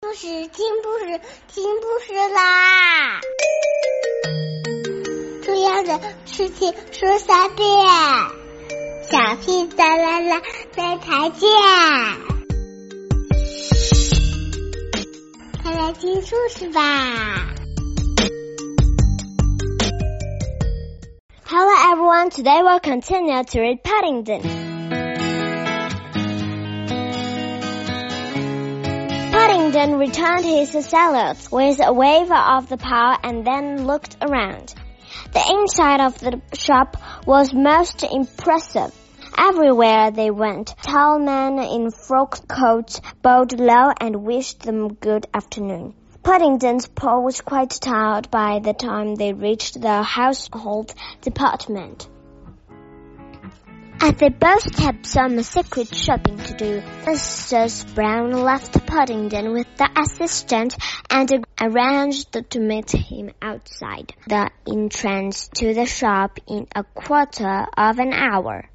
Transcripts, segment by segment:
故事听故事听故事啦！重要的事情说三遍，小屁哒啦啦，明天见！快来听故事吧！Hello everyone, today we'll continue to read Paddington. Paddington returned his salutes with a wave of the paw and then looked around. The inside of the shop was most impressive. Everywhere they went, tall men in frock coats bowed low and wished them good afternoon. Paddington's paw was quite tired by the time they reached the household department. As they both had some secret shopping to do, Mrs. Brown left Paddington with the assistant and arranged to meet him outside the entrance to the shop in a quarter of an hour.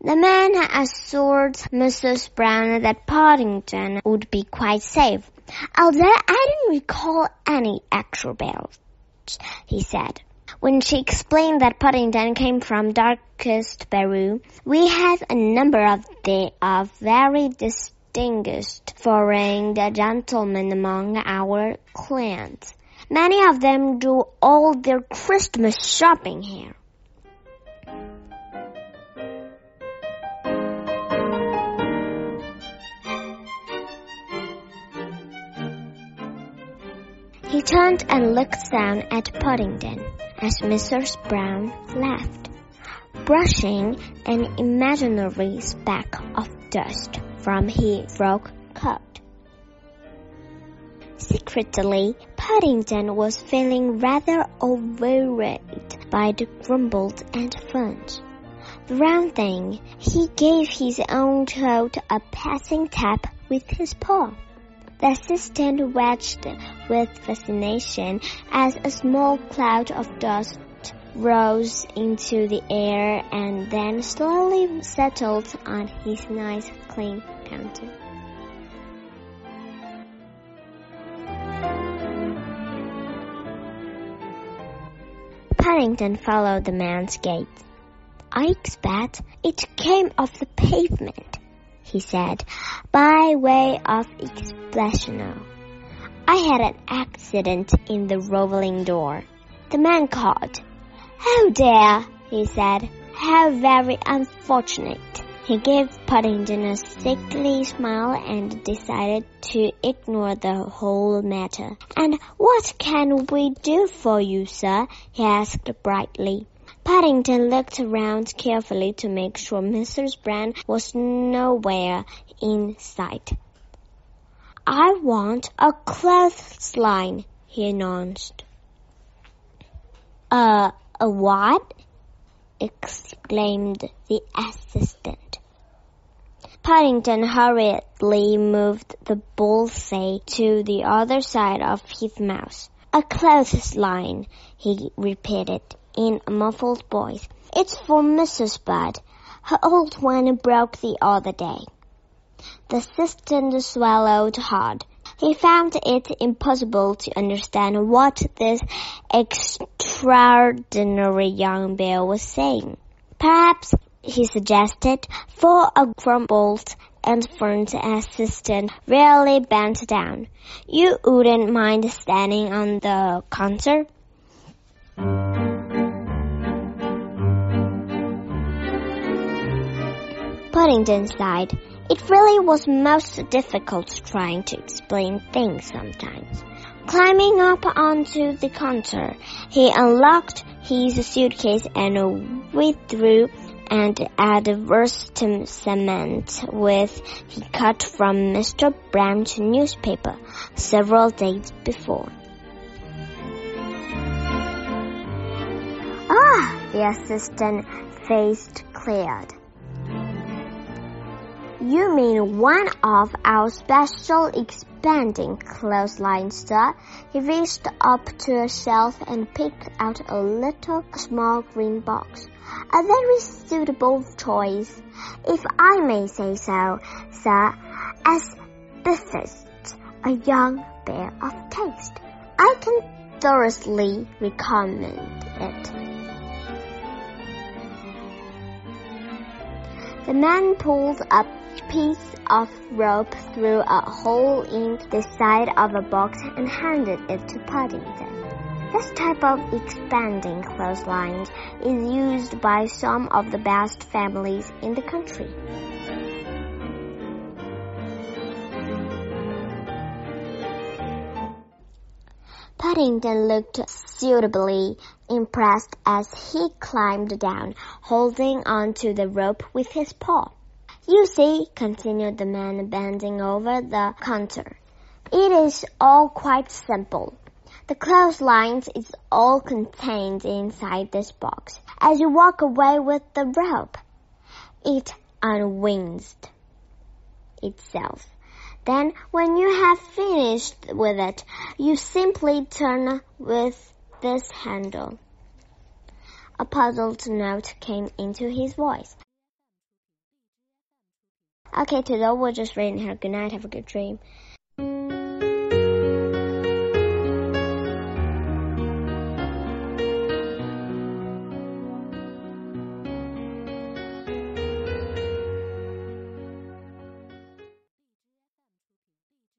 The man assured Mrs. Brown that Paddington would be quite safe, although I didn't recall any actual bells, he said. When she explained that Paddington came from darkest Peru, we had a number of the of very distinguished foreign gentlemen among our clients. Many of them do all their Christmas shopping here. He turned and looked down at Paddington as Mrs. Brown laughed, brushing an imaginary speck of dust from his frock coat. Secretly, Paddington was feeling rather overwhelmed by the grumbles and funs. The round thing, he gave his own coat a passing tap with his paw. The assistant watched with fascination as a small cloud of dust rose into the air and then slowly settled on his nice clean counter. Paddington followed the man's gaze. I expect it came off the pavement, he said, by way of explanation. I had an accident in the rolling door. The man called. Oh dear, he said. How very unfortunate. He gave Paddington a sickly smile and decided to ignore the whole matter. And what can we do for you, sir? he asked brightly. Paddington looked around carefully to make sure Mrs. Brown was nowhere in sight. I want a clothesline, he announced. Uh, a what? exclaimed the assistant. Paddington hurriedly moved the bullseye to the other side of his mouth. A clothesline, he repeated in a muffled voice. It's for Mrs. Bird. Her old one broke the other day. The assistant swallowed hard. He found it impossible to understand what this extraordinary young bear was saying. Perhaps, he suggested, for a grumbled and front assistant really bent down. You wouldn't mind standing on the counter? Paddington sighed. It really was most difficult trying to explain things sometimes. Climbing up onto the counter, he unlocked his suitcase and withdrew and advertisement with he cut from Mr. Brown's newspaper several days before. Ah, the assistant faced cleared. You mean one of our special expanding clotheslines, sir? He reached up to a shelf and picked out a little small green box. A very suitable choice, if I may say so, sir, as business a young bear of taste. I can thoroughly recommend it. The man pulled a piece of rope through a hole in the side of a box and handed it to Paddington. This type of expanding clotheslines is used by some of the best families in the country. Paddington looked suitably impressed as he climbed down, holding on to the rope with his paw. You see, continued the man bending over the counter, it is all quite simple. The clothesline is all contained inside this box. As you walk away with the rope, it unwinds itself. Then, when you have finished with it, you simply turn with this handle. A puzzled note came into his voice. Okay, today we're just reading here. Good night. Have a good dream.